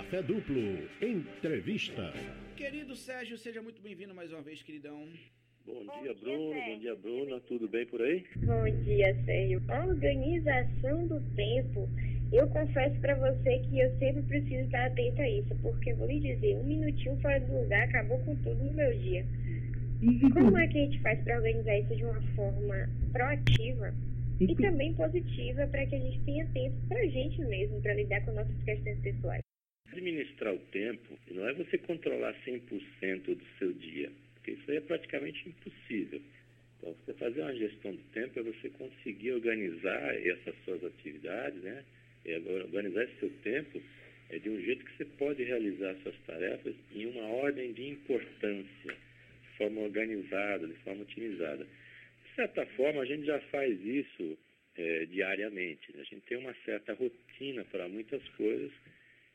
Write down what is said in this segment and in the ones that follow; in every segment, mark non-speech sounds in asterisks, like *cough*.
Café Duplo, entrevista. Querido Sérgio, seja muito bem-vindo mais uma vez, queridão. Bom, bom dia, Bruno. Dia, bom dia, Bruna. Tudo bem por aí? Bom dia, Sérgio. Organização do tempo. Eu confesso para você que eu sempre preciso estar atento a isso, porque vou lhe dizer, um minutinho fora do lugar acabou com tudo no meu dia. E como é que a gente faz para organizar isso de uma forma proativa e também positiva para que a gente tenha tempo para a gente mesmo, para lidar com nossas questões pessoais? Administrar o tempo não é você controlar 100% do seu dia, porque isso aí é praticamente impossível. Então, você fazer uma gestão do tempo é você conseguir organizar essas suas atividades, né? É organizar esse seu tempo é de um jeito que você pode realizar suas tarefas em uma ordem de importância, de forma organizada, de forma otimizada. De certa forma, a gente já faz isso é, diariamente. Né? A gente tem uma certa rotina para muitas coisas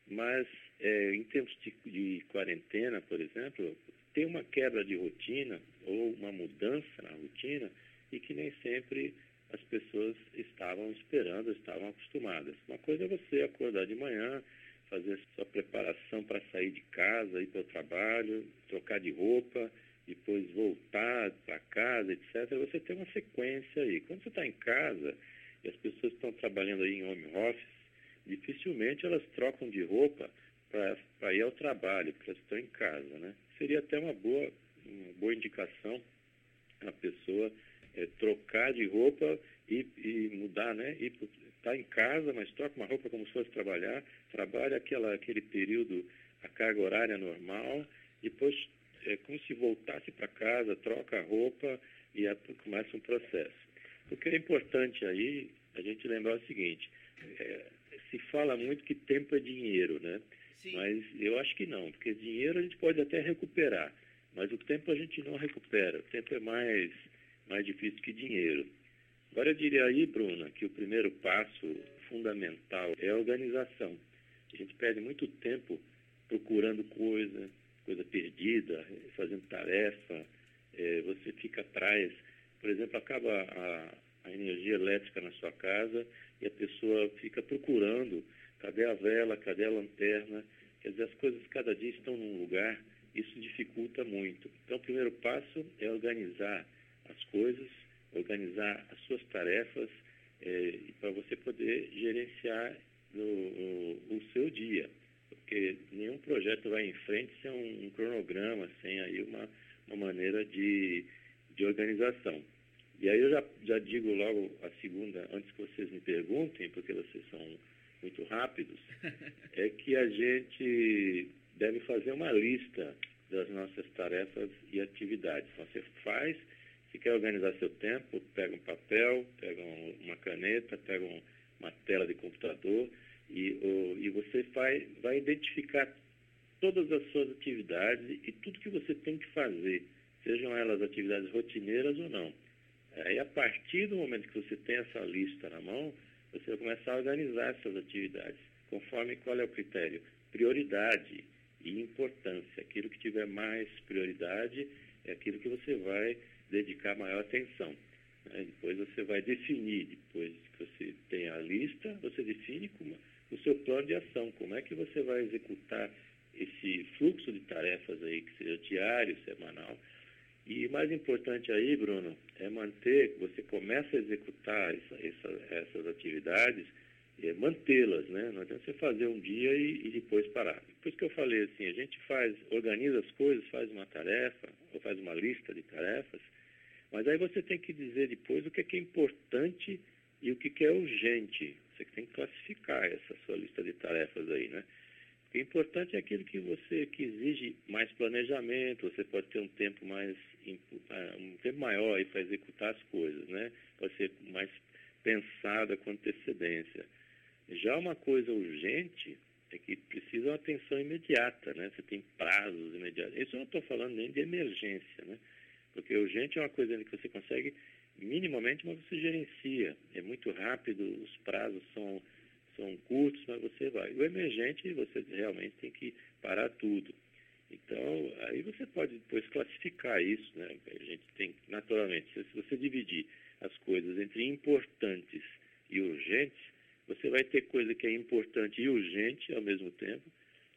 mas, é, em tempos de, de, quarentena, por exemplo, tem uma quebra de rotina ou uma mudança na rotina e que nem sempre as pessoas estavam esperando, estavam acostumadas. Uma coisa é você acordar de manhã, fazer sua preparação para sair de casa, ir para o trabalho, trocar de roupa, depois voltar para casa, etc. Você tem uma sequência aí. Quando você está em casa e as pessoas estão trabalhando aí em home office, dificilmente elas trocam de roupa para ir ao trabalho, porque elas estão em casa, né? Seria até uma boa, uma boa indicação a pessoa é, trocar de roupa e, e mudar, né? Estar tá em casa, mas troca uma roupa como se fosse trabalhar, trabalha aquela, aquele período, a carga horária normal, depois é como se voltasse para casa, troca a roupa e a, começa um processo. O que é importante aí, a gente lembrar o seguinte, é, se fala muito que tempo é dinheiro, né? Sim. Mas eu acho que não, porque dinheiro a gente pode até recuperar, mas o tempo a gente não recupera. O tempo é mais, mais difícil que dinheiro. Agora eu diria aí, Bruna, que o primeiro passo fundamental é a organização. A gente perde muito tempo procurando coisa, coisa perdida, fazendo tarefa, é, você fica atrás. Por exemplo, acaba a, a energia elétrica na sua casa e a pessoa fica procurando cadê a vela, cadê a lanterna. Quer dizer, as coisas cada dia estão num lugar, isso dificulta muito. Então, o primeiro passo é organizar as coisas, organizar as suas tarefas é, para você poder gerenciar o, o, o, seu dia. Porque nenhum projeto vai em frente sem um, um cronograma, sem aí uma, uma maneira de, de organização. E aí eu já, já digo logo a segunda, antes que vocês me perguntem, porque vocês são muito rápidos, *laughs* é que a gente deve fazer uma lista das nossas tarefas e atividades. Então, você faz, se quer organizar seu tempo, pega um papel, pega uma caneta, pega um, uma tela de computador e, e você vai, vai identificar todas as suas atividades e tudo que você tem que fazer, sejam elas atividades rotineiras ou não. Aí, a partir do momento que você tem essa lista na mão, você vai começar a organizar essas atividades, conforme qual é o critério? Prioridade e importância. Aquilo que tiver mais prioridade é aquilo que você vai dedicar maior atenção. Né? Depois você vai definir, depois que você tem a lista, você define como, o seu plano de ação, como é que você vai executar esse fluxo de tarefas aí, que seja diário, semanal, e mais importante aí, Bruno, é manter, você começa a executar essa, essa, essas atividades, é mantê-las, né? Não adianta você fazer um dia e, e, depois parar. Por isso que eu falei assim, a gente faz, organiza as coisas, faz uma tarefa, ou faz uma lista de tarefas, mas aí você tem que dizer depois o que é, que é importante e o que, que é urgente. Você tem que classificar essa sua lista de tarefas aí, né? O importante é aquilo que você que exige mais planejamento, você pode ter um tempo mais ah, um tempo maior para executar as coisas, né? Pode ser mais pensada com antecedência. Já uma coisa urgente é que precisa uma atenção imediata, né? Você tem prazos imediatos. Isso eu não estou falando nem de emergência, né? Porque urgente é uma coisa que você consegue minimamente, mas você gerencia. É muito rápido, os prazos são são curtos, mas você vai. O emergente, você realmente tem que parar tudo. Então, aí você pode depois classificar isso, né? A gente tem, naturalmente, se você dividir as coisas entre importantes e urgentes, você vai ter coisa que é importante e urgente ao mesmo tempo,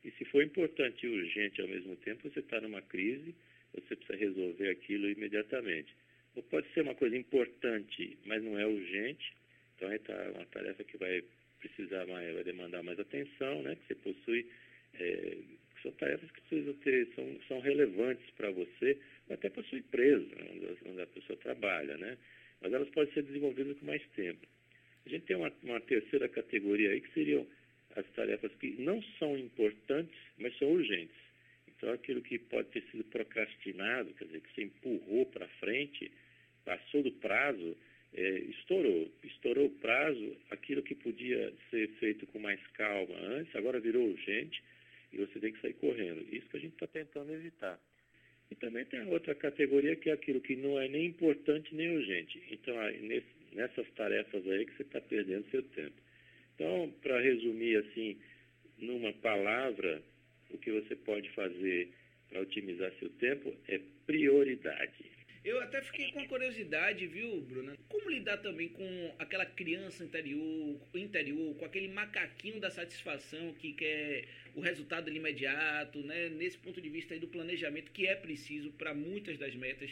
E se for importante e urgente ao mesmo tempo, você está numa crise, você precisa resolver aquilo imediatamente. Ou pode ser uma coisa importante, mas não é urgente, então é uma tarefa que vai precisar mais, vai demandar mais atenção, né? Que você possui, é, são tarefas que precisam ter, são, são relevantes para você, até para sua empresa, onde a pessoa trabalha, né? Mas elas podem ser desenvolvidas com mais tempo. A gente tem uma, uma terceira categoria aí que seriam as tarefas que não são importantes, mas são urgentes. Então, aquilo que pode ter sido procrastinado, quer dizer, que você empurrou para frente, passou do prazo, é, estourou. Estourou o prazo, aquilo que podia ser feito com mais calma antes, agora virou urgente e você tem que sair correndo. Isso que a gente está tentando evitar. E também tem outra categoria que é aquilo que não é nem importante nem urgente. Então, nessas tarefas aí que você está perdendo seu tempo. Então, para resumir assim, numa palavra, o que você pode fazer para otimizar seu tempo é prioridade. Eu até fiquei com curiosidade, viu, Bruna? Como lidar também com aquela criança interior, interior, com aquele macaquinho da satisfação que quer o resultado imediato, né? Nesse ponto de vista aí do planejamento que é preciso para muitas das metas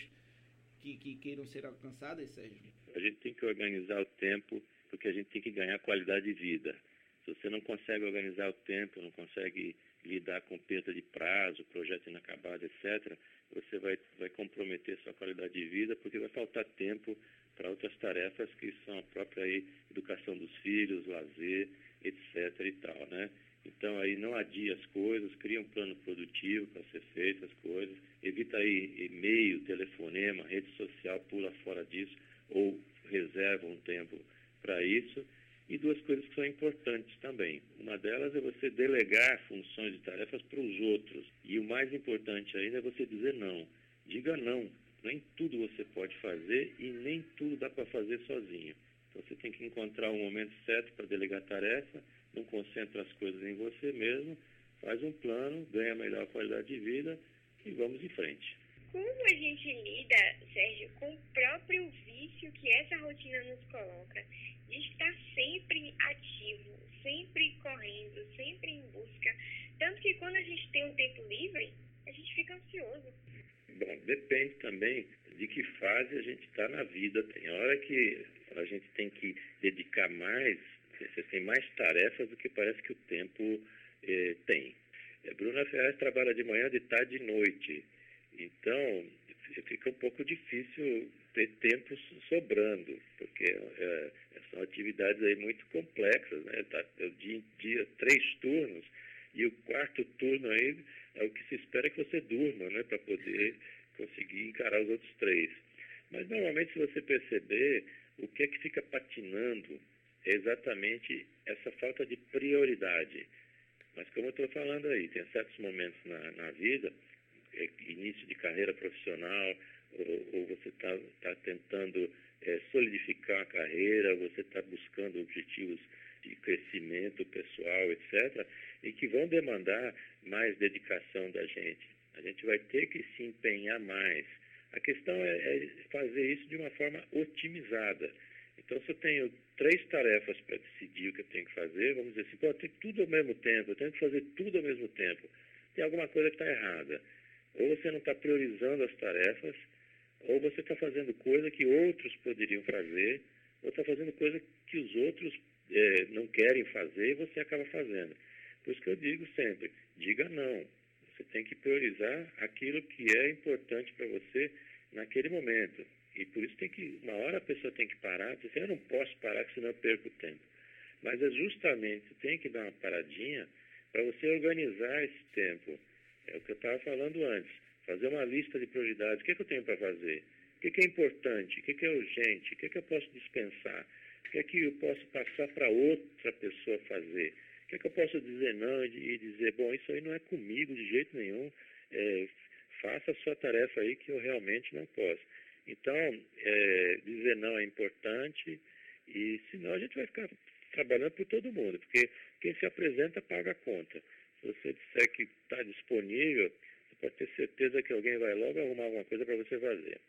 que, que queiram ser alcançadas, Sérgio? A gente tem que organizar o tempo porque a gente tem que ganhar qualidade de vida. Se você não consegue organizar o tempo, não consegue lidar com perda de prazo, projeto inacabado, etc., você vai, vai comprometer sua qualidade de vida, porque vai faltar tempo para outras tarefas que são a própria aí, educação dos filhos, lazer, etc. e tal, né? Então aí não adia as coisas, cria um plano produtivo para ser feito as coisas, evita aí e-mail, telefonema, rede social, pula fora disso ou reserva um tempo para isso e duas coisas que são importantes também. Uma delas é você delegar funções e tarefas para os outros. E o mais importante ainda é você dizer não. Diga não. Nem tudo você pode fazer e nem tudo dá para fazer sozinho. Então você tem que encontrar o momento certo para delegar tarefa, não concentra as coisas em você mesmo, faz um plano, ganha melhor qualidade de vida e vamos em frente. Como a gente lida, Sérgio, com o próprio vício que essa rotina nos coloca? de estar sempre ativo, sempre correndo, sempre em busca. Tanto que quando a gente tem um tempo livre, a gente fica ansioso. Bom, depende também de que fase a gente está na vida. Tem hora que a gente tem que dedicar mais, você tem mais tarefas do que parece que o tempo eh, tem. A Bruna Ferraz trabalha de manhã, de tarde e de noite. Então, fica um pouco difícil ter tempo sobrando, porque é, são atividades aí muito complexas, né? Tá, é o dia, dia três turnos, e o quarto turno aí é o que se espera que você durma, né? Para poder conseguir encarar os outros três. Mas normalmente se você perceber, o que é que fica patinando é exatamente essa falta de prioridade. Mas como eu estou falando aí, tem certos momentos na, na vida, é, início de carreira profissional, ou, ou você está tá tentando é, solidificar a carreira, você está buscando objetivos de crescimento pessoal, etc., e que vão demandar mais dedicação da gente. A gente vai ter que se empenhar mais. A questão é, é fazer isso de uma forma otimizada. Então, se eu tenho três tarefas para decidir o que eu tenho que fazer, vamos dizer assim, pô, eu tenho tudo ao mesmo tempo, eu tenho que fazer tudo ao mesmo tempo. Tem alguma coisa que está errada. Ou você não está priorizando as tarefas, ou você está fazendo coisa que outros poderiam fazer, ou está fazendo coisa que os outros é, não querem fazer e você acaba fazendo. Por isso que eu digo sempre, diga não. Você tem que priorizar aquilo que é importante para você naquele momento. E por isso tem que, uma hora a pessoa tem que parar, dizer assim, eu não posso parar, senão eu perco tempo. Mas é justamente, tem que dar uma paradinha para você organizar esse tempo. É o que eu estava falando antes fazer uma lista de prioridades. O que, é que eu tenho para fazer? O que, é que é importante? O que, é é urgente? O que, é que eu posso dispensar? O que é que eu posso passar para outra pessoa fazer? O que é que eu posso dizer não e dizer, bom, isso aí não é comigo de jeito nenhum, faça a sua tarefa aí que eu realmente não posso. Então, dizer não é importante e senão a gente vai ficar trabalhando por todo mundo, porque quem se apresenta paga a conta. Se você disser que está disponível, pode ter certeza que alguém vai logo arrumar alguma coisa para você fazer.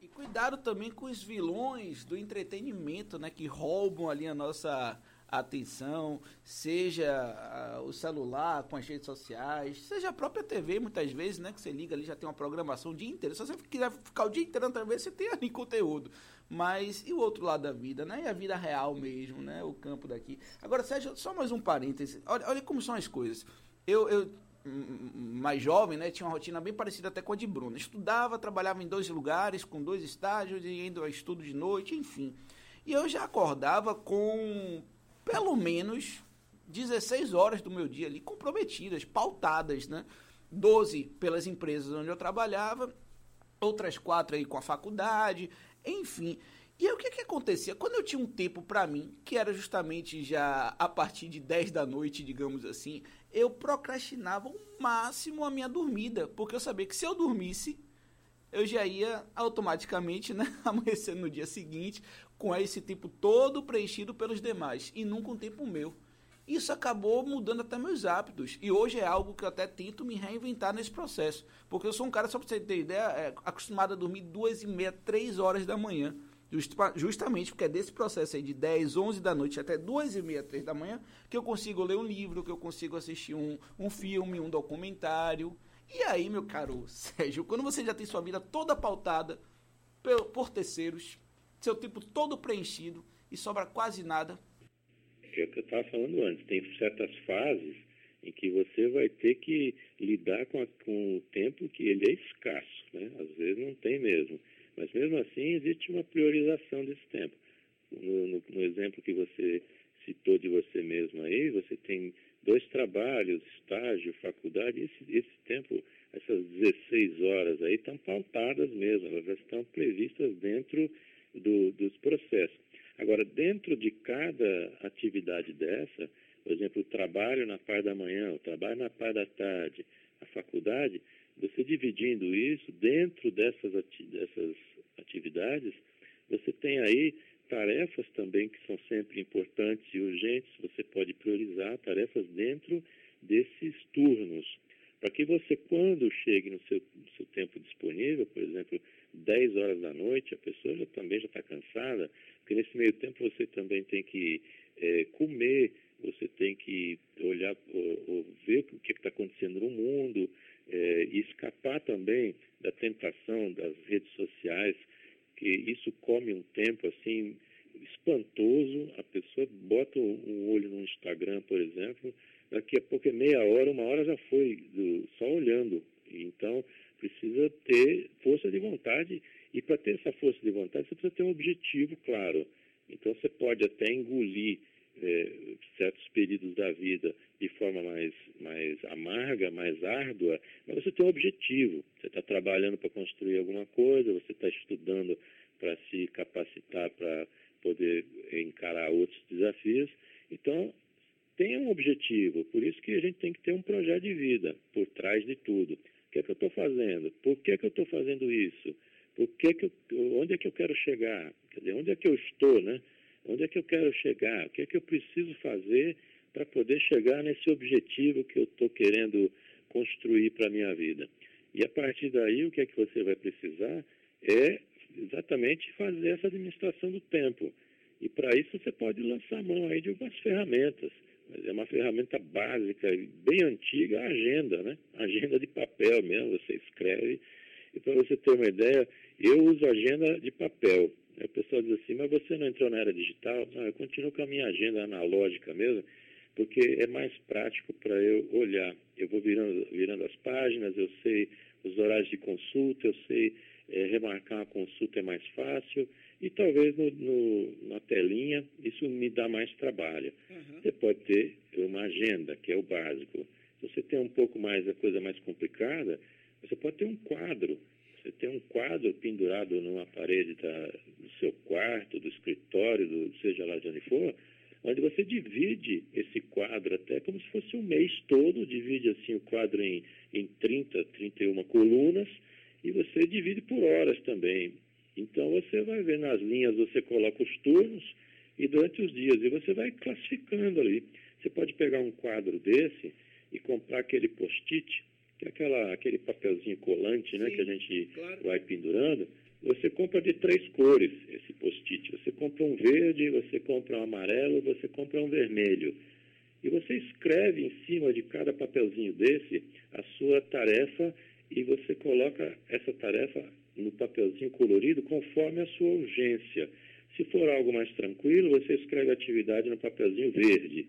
E cuidado também com os vilões do entretenimento, né, que roubam ali a nossa atenção, seja uh, o celular com as redes sociais, seja a própria TV, muitas vezes, né? Que você liga ali, já tem uma programação o dia inteiro. Se você quiser ficar o dia inteiro na TV, você tem ali conteúdo. Mas e o outro lado da vida, né? E a vida real mesmo, né? O campo daqui. Agora, Sérgio, só mais um parêntese. Olha, olha como são as coisas. Eu, eu mais jovem, né, tinha uma rotina bem parecida até com a de Bruno. Estudava, trabalhava em dois lugares, com dois estágios, e indo a estudo de noite, enfim. E eu já acordava com pelo menos 16 horas do meu dia ali comprometidas, pautadas, né? 12 pelas empresas onde eu trabalhava, outras quatro aí com a faculdade, enfim. E aí o que que acontecia? Quando eu tinha um tempo para mim, que era justamente já a partir de 10 da noite, digamos assim, eu procrastinava ao máximo a minha dormida, porque eu sabia que se eu dormisse, eu já ia automaticamente né, *laughs* amanhecer no dia seguinte com esse tempo todo preenchido pelos demais e nunca um tempo meu. Isso acabou mudando até meus hábitos. E hoje é algo que eu até tento me reinventar nesse processo. Porque eu sou um cara, só para você ter ideia, é, acostumado a dormir duas e meia, três horas da manhã. Justamente porque é desse processo aí de 10, 11 da noite até 2 e meia, 3 da manhã, que eu consigo ler um livro, que eu consigo assistir um, um filme, um documentário. E aí, meu caro *laughs* Sérgio, quando você já tem sua vida toda pautada por, por terceiros, seu tempo todo preenchido e sobra quase nada. É o que eu estava falando antes, tem certas fases em que você vai ter que lidar com, a, com o tempo que ele é escasso, né? Às vezes não tem mesmo. Mas mesmo assim existe uma priorização desse tempo. No, no, no exemplo que você citou de você mesmo aí, você tem dois trabalhos, estágio, faculdade, esse, esse tempo, essas 16 horas aí estão pautadas mesmo, elas estão previstas dentro do, dos processos. Agora, dentro de cada atividade dessa, por exemplo, o trabalho na parte da manhã, o trabalho na parte da tarde, a faculdade, você dividindo isso dentro dessas, ati dessas atividades, você tem aí tarefas também que são sempre importantes e urgentes, você pode priorizar tarefas dentro desses turnos, para que você, quando chegue no seu, no seu tempo disponível, por exemplo, 10 horas da noite, a pessoa já, também já está cansada, porque nesse meio tempo você também tem que é, comer, você tem que olhar, ou, ou ver o que está acontecendo no mundo, é, e escapar também da tentação das redes sociais, que isso come um tempo assim espantoso. A pessoa bota um olho no Instagram, por exemplo, daqui a pouco é meia hora, uma hora já foi do, só olhando. Então precisa ter força de vontade e para ter essa força de vontade você precisa ter um objetivo claro. Então você pode até engolir é, certos períodos da vida de forma mais, mais amarga, mais árdua, mas você tem um objetivo. Você está trabalhando para construir alguma coisa, você está estudando para se capacitar para poder encarar outros desafios. Então, tem um objetivo, por isso que a gente tem que ter um projeto de vida por trás de tudo. O que é que eu estou fazendo? Por que, é que eu estou fazendo isso? Por que que eu, onde é que eu quero chegar? Quer dizer, onde é que eu estou, né? Onde é que eu quero chegar? O que é que eu preciso fazer para poder chegar nesse objetivo que eu estou querendo construir para a minha vida? E a partir daí, o que é que você vai precisar é exatamente fazer essa administração do tempo. E para isso você pode lançar mão aí de algumas ferramentas. Mas é uma ferramenta básica, bem antiga, a agenda, né? agenda de papel mesmo, você escreve. E para você ter uma ideia, eu uso agenda de papel. O pessoal diz assim, mas você não entrou na era digital? Não, eu continuo com a minha agenda analógica mesmo, porque é mais prático para eu olhar. Eu vou virando, virando as páginas, eu sei os horários de consulta, eu sei é, remarcar a consulta é mais fácil e talvez no, no, na telinha isso me dá mais trabalho. Uhum. Você pode ter uma agenda, que é o básico. Se você tem um pouco mais a coisa mais complicada, você pode ter um quadro você tem um quadro pendurado numa parede da, do seu quarto, do escritório, do, seja lá de onde for, onde você divide esse quadro até como se fosse um mês todo, divide assim o quadro em, em 30, 31 colunas, e você divide por horas também. Então você vai ver nas linhas, você coloca os turnos e durante os dias, e você vai classificando ali. Você pode pegar um quadro desse e comprar aquele post-it aquela, aquele papelzinho colante, né, que a gente claro. vai pendurando, você compra de três cores esse post-it. Você compra um verde, você compra um amarelo, você compra um vermelho. E você escreve em cima de cada papelzinho desse a sua tarefa e você coloca essa tarefa no papelzinho colorido conforme a sua urgência. Se for algo mais tranquilo, você escreve a atividade no papelzinho verde.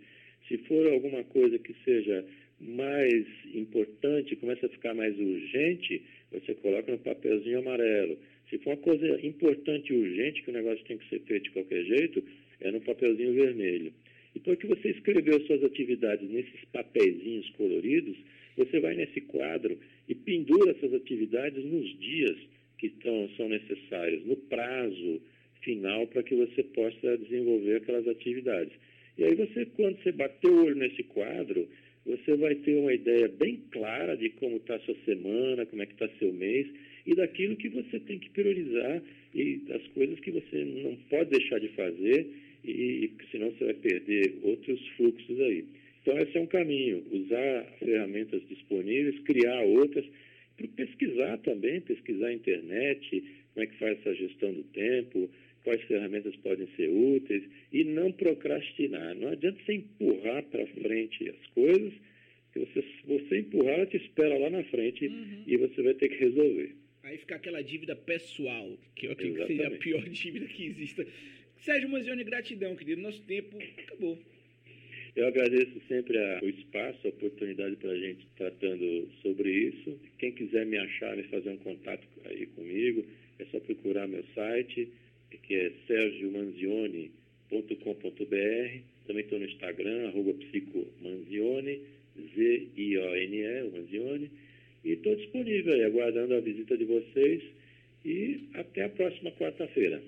Se for alguma coisa que seja mais importante, começa a ficar mais urgente, você coloca no papelzinho amarelo. Se for uma coisa importante e urgente, que o negócio tem que ser feito de qualquer jeito, é no papelzinho vermelho. E porque você escreveu suas atividades nesses papeizinhos coloridos, você vai nesse quadro e pendura essas atividades nos dias que são necessários, no prazo final para que você possa desenvolver aquelas atividades. E aí você, quando você bater o olho nesse quadro, você vai ter uma ideia bem clara de como está a sua semana, como é que está seu mês e daquilo que você tem que priorizar e das coisas que você não pode deixar de fazer e, e senão você vai perder outros fluxos aí. Então esse é um caminho, usar ferramentas disponíveis, criar outras, pesquisar também, pesquisar a internet, como é que faz essa gestão do tempo, quais ferramentas podem ser úteis e não procrastinar. Não adianta você empurrar para frente as coisas, que você, se você empurrar, ela te espera lá na frente uhum. e você vai ter que resolver. Aí fica aquela dívida pessoal, que eu acredito que seja a pior *laughs* dívida que exista. Sérgio Manzioni, gratidão, querido. Nosso tempo acabou. Eu agradeço sempre a, o espaço, a oportunidade para a gente tratando sobre isso. Quem quiser me achar, me fazer um contato aí comigo, é só procurar meu site, que é sergiomanzione.com.br. Também estou no Instagram, arroba psicomanzione, Z-I-O-N-E, Manzione. E estou disponível aí, aguardando a visita de vocês. E até a próxima quarta-feira.